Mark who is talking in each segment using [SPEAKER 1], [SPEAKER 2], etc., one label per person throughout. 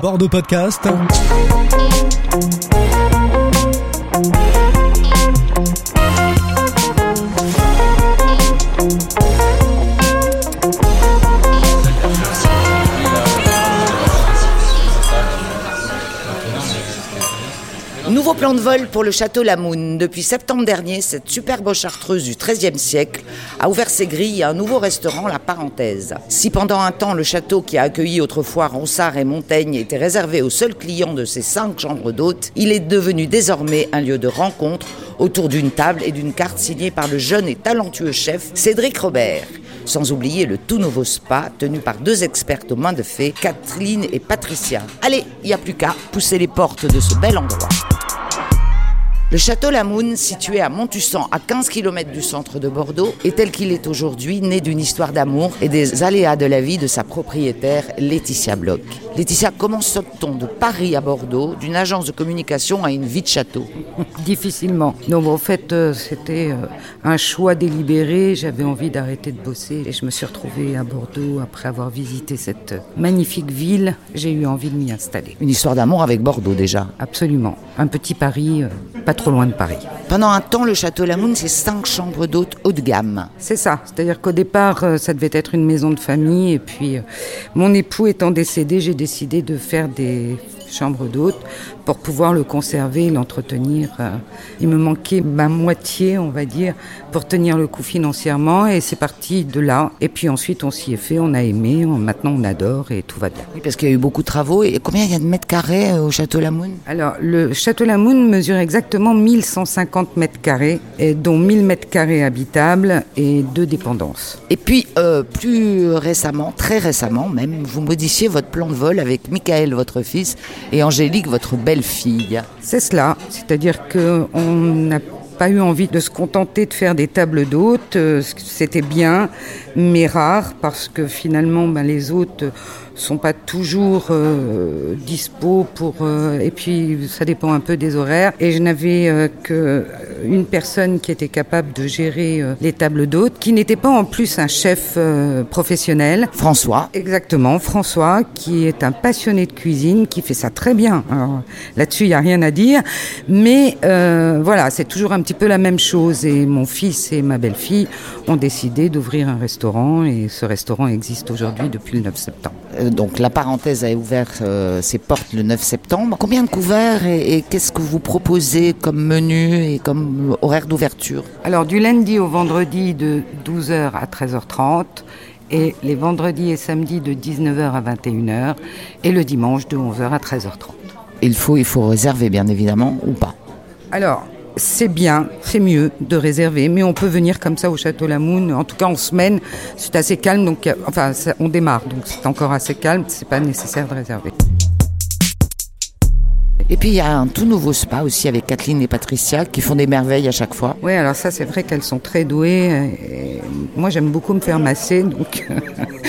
[SPEAKER 1] Bordeaux Podcast.
[SPEAKER 2] Nouveau plan de vol pour le château Lamoun. Depuis septembre dernier, cette superbe chartreuse du XIIIe siècle a ouvert ses grilles à un nouveau restaurant, La Parenthèse. Si pendant un temps, le château qui a accueilli autrefois Ronsard et Montaigne était réservé aux seuls clients de ses cinq chambres d'hôtes, il est devenu désormais un lieu de rencontre autour d'une table et d'une carte signée par le jeune et talentueux chef Cédric Robert. Sans oublier le tout nouveau spa tenu par deux expertes aux mains de fée, Kathleen et Patricia. Allez, il n'y a plus qu'à pousser les portes de ce bel endroit. Le château Lamoun, situé à Montussan, à 15 km du centre de Bordeaux, est tel qu'il est aujourd'hui, né d'une histoire d'amour et des aléas de la vie de sa propriétaire, Laetitia Bloch. Laetitia, comment saute-t-on de Paris à Bordeaux, d'une agence de communication à une vie de château?
[SPEAKER 3] Difficilement. Non, en fait, euh, c'était euh, un choix délibéré. J'avais envie d'arrêter de bosser et je me suis retrouvée à Bordeaux après avoir visité cette magnifique ville. J'ai eu envie de m'y installer.
[SPEAKER 2] Une histoire d'amour avec Bordeaux déjà.
[SPEAKER 3] Absolument. Un petit Paris, euh, pas trop loin de Paris.
[SPEAKER 2] Pendant un temps, le château Lamoun, c'est cinq chambres d'hôtes haut de gamme.
[SPEAKER 3] C'est ça. C'est-à-dire qu'au départ, euh, ça devait être une maison de famille. Et puis, euh, mon époux étant décédé, j'ai décidé de faire des chambres d'hôtes pour pouvoir le conserver et l'entretenir. Euh, Il me manquait ma moitié, on va dire, pour tenir le coup financièrement. Et c'est parti de là. Et puis ensuite, on s'y est fait, on a aimé. on- maintenant, on adore et tout va bien.
[SPEAKER 2] Oui, parce qu'il y a eu beaucoup de travaux. Et combien il y a de mètres carrés euh, au château Lamoun
[SPEAKER 3] Alors, le château Lamoun mesure exactement 1150 mètres carrés, et dont 1000 mètres carrés habitables et deux dépendances.
[SPEAKER 2] Et puis, euh, plus récemment, très récemment même, vous modifiez votre plan de vol avec Michael, votre fils, et Angélique, votre belle-fille.
[SPEAKER 3] C'est cela, c'est-à-dire qu'on n'a pas eu envie de se contenter de faire des tables d'hôtes, euh, c'était bien, mais rare, parce que finalement, ben, les hôtes sont pas toujours euh, dispo pour euh, et puis ça dépend un peu des horaires et je n'avais euh, que une personne qui était capable de gérer euh, les tables d'hôtes qui n'était pas en plus un chef professionnel
[SPEAKER 2] François.
[SPEAKER 3] Exactement, François, qui est un passionné de cuisine, qui fait ça très bien. Alors, Là-dessus, il n'y a rien à dire. Mais voilà, c'est toujours un petit peu la même chose. Et mon fils et ma belle-fille ont décidé d'ouvrir un restaurant. Et ce restaurant existe aujourd'hui depuis le 9 septembre.
[SPEAKER 2] Euh, donc, la parenthèse a ouvert euh, ses portes le 9 septembre. Combien de couverts et, et qu'est-ce que vous proposez comme menu et comme horaire d'ouverture?
[SPEAKER 3] Alors, du lundi au vendredi de 12h à 13h30. Et les vendredis et samedis de 19h à 21h. Et le dimanche de 11h à 13h30.
[SPEAKER 2] Il faut, il faut réserver, bien évidemment, ou pas?
[SPEAKER 3] Alors, c'est bien, c'est mieux de réserver, mais on peut venir comme ça au Château Lamoun. En tout cas, en semaine, c'est assez calme, donc enfin, ça- on démarre, donc c'est encore assez calme. C'est pas nécessaire de réserver.
[SPEAKER 2] Et puis, il y a un tout nouveau spa aussi avec Kathleen et Patricia qui font des merveilles à chaque fois.
[SPEAKER 3] Oui, alors ça, c'est vrai qu'elles sont très douées. et moi, j'aime beaucoup me faire masser, donc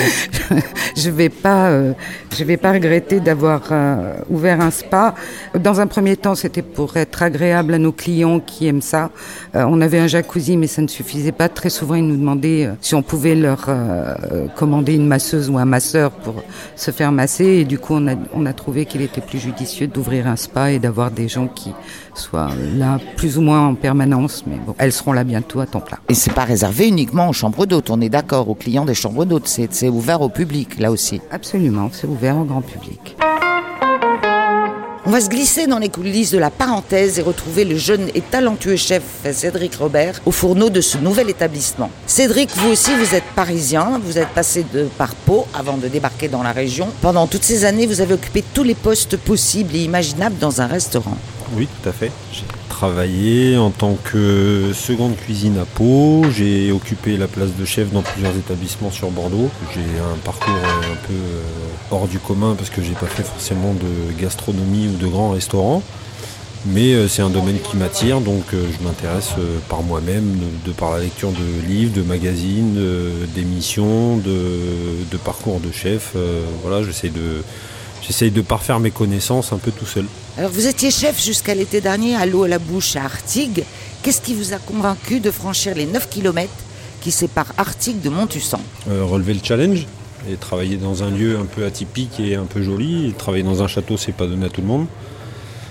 [SPEAKER 3] je vais pas, euh, vais pas regretter d'avoir euh, ouvert un spa. Dans un premier temps, c'était pour être agréable à nos clients qui aiment ça. Euh, on avait un jacuzzi, mais ça ne suffisait pas. Très souvent, ils nous demandaient si on pouvait leur commander une masseuse ou un masseur pour se faire masser. Et du coup, on a, trouvé qu'il était plus judicieux d'ouvrir un spa et d'avoir des gens qui soient là plus ou moins en permanence. Mais bon, elles seront là bientôt à temps plein.
[SPEAKER 2] Et c'est pas réservé uniquement aux chambres d'hôtes, on est d'accord, aux clients des chambres d'hôtes. C'est ouvert au public, là aussi.
[SPEAKER 3] Absolument, c'est ouvert au grand public.
[SPEAKER 2] On va se glisser dans les coulisses de la parenthèse et retrouver le jeune et talentueux chef Cédric Robert au fourneau de ce nouvel établissement. Cédric, vous aussi, vous êtes parisien, vous êtes passé de par Pau avant de débarquer dans la région. Pendant toutes ces années, vous avez occupé tous les postes possibles et imaginables dans un restaurant.
[SPEAKER 4] Oui, tout à fait. Travaillé en tant que seconde cuisine à Pau. J'ai occupé la place de chef dans plusieurs établissements sur Bordeaux. J'ai un parcours un peu euh, hors du commun parce que j'ai pas fait forcément de gastronomie ou de grands restaurants. Mais euh, c'est un domaine qui m'attire, donc euh, je m'intéresse par moi-même, de, par la lecture de livres, de magazines, d'émissions, de, de parcours de chef. Voilà, j'essaie de, j'essaye de parfaire mes connaissances un peu tout seul.
[SPEAKER 2] Alors, vous étiez chef jusqu'à l'été dernier à l'eau à la bouche à Artigues. Qu'est-ce qui vous a convaincu de franchir les 9 km qui séparent Artigues de Montussan
[SPEAKER 4] Euh, relever le challenge, Et travailler dans un lieu un peu atypique et un peu joli, et travailler dans un château, c'est pas donné à tout le monde.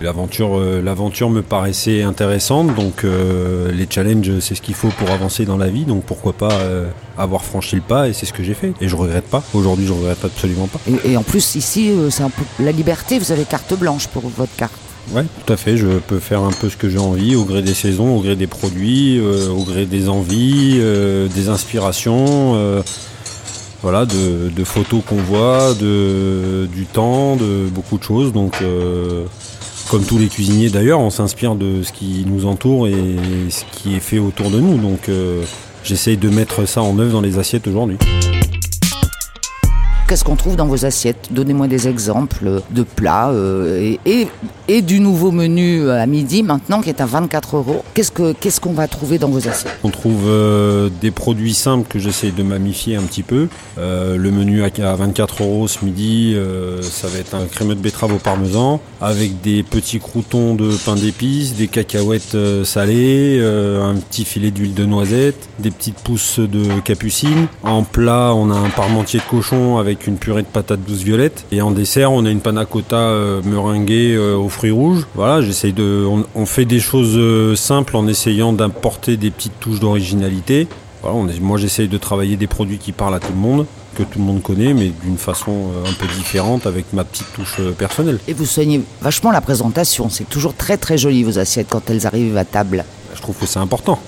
[SPEAKER 4] L'aventure, euh, l'aventure me paraissait intéressante, donc euh, les challenges, c'est ce qu'il faut pour avancer dans la vie, donc pourquoi pas euh, avoir franchi le pas, et c'est ce que j'ai fait. Et je regrette pas. Aujourd'hui, je regrette absolument pas.
[SPEAKER 2] Et, et en plus, ici, c'est un peu la liberté, vous avez carte blanche pour votre carte.
[SPEAKER 4] Ouais, tout à fait. Je peux faire un peu ce que j'ai envie, au gré des saisons, au gré des produits, au gré des envies, des inspirations, voilà, de, de photos qu'on voit, de, du temps, de beaucoup de choses. Donc, euh, comme tous les cuisiniers d'ailleurs, on s'inspire de ce qui nous entoure et ce qui est fait autour de nous. Donc, euh, j'essaye de mettre ça en œuvre dans les assiettes aujourd'hui.
[SPEAKER 2] Qu'est-ce qu'on trouve dans vos assiettes Donnez-moi des exemples de plats euh, et, du nouveau menu à midi maintenant qui est à 24 euros. Qu'est-ce que qu'est-ce qu'on va trouver dans vos assiettes
[SPEAKER 4] On trouve euh, des produits simples que j'essaie de mamifier un petit peu. Euh, le menu à à 24 euros ce midi, euh, ça va être un crémeux de betterave au parmesan avec des petits croutons de pain d'épices, des cacahuètes euh, salées, euh, un petit filet d'huile de noisette, des petites pousses de capucine. En plat, on a un parmentier de cochon avec une purée de patates douces violettes. Et en dessert, on a une panna cotta euh, meringuée euh, aux fruits rouges. Voilà, j'essaye de. On, on fait des choses euh, simples en essayant d'apporter des petites touches d'originalité. Voilà, on est- moi, j'essaye de travailler des produits qui parlent à tout le monde, que tout le monde connaît, mais d'une façon un peu différente, avec ma petite touche personnelle.
[SPEAKER 2] Et vous soignez vachement la présentation. C'est toujours très très joli vos assiettes quand elles arrivent à table.
[SPEAKER 4] Je trouve que c'est important.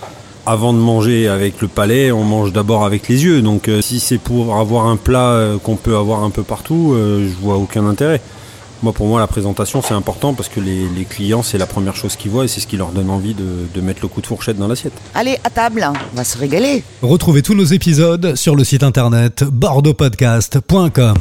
[SPEAKER 4] Avant de manger avec le palais, on mange d'abord avec les yeux. Donc euh, si c'est pour avoir un plat euh, qu'on peut avoir un peu partout, euh, je vois aucun intérêt. Moi, pour moi, la présentation, c'est important parce que les, les clients, c'est la première chose qu'ils voient et c'est ce qui leur donne envie de, de mettre le coup de fourchette dans l'assiette.
[SPEAKER 2] Allez, à table, on va se régaler.
[SPEAKER 1] Retrouvez tous nos épisodes sur le site internet bordeauxpodcast.com.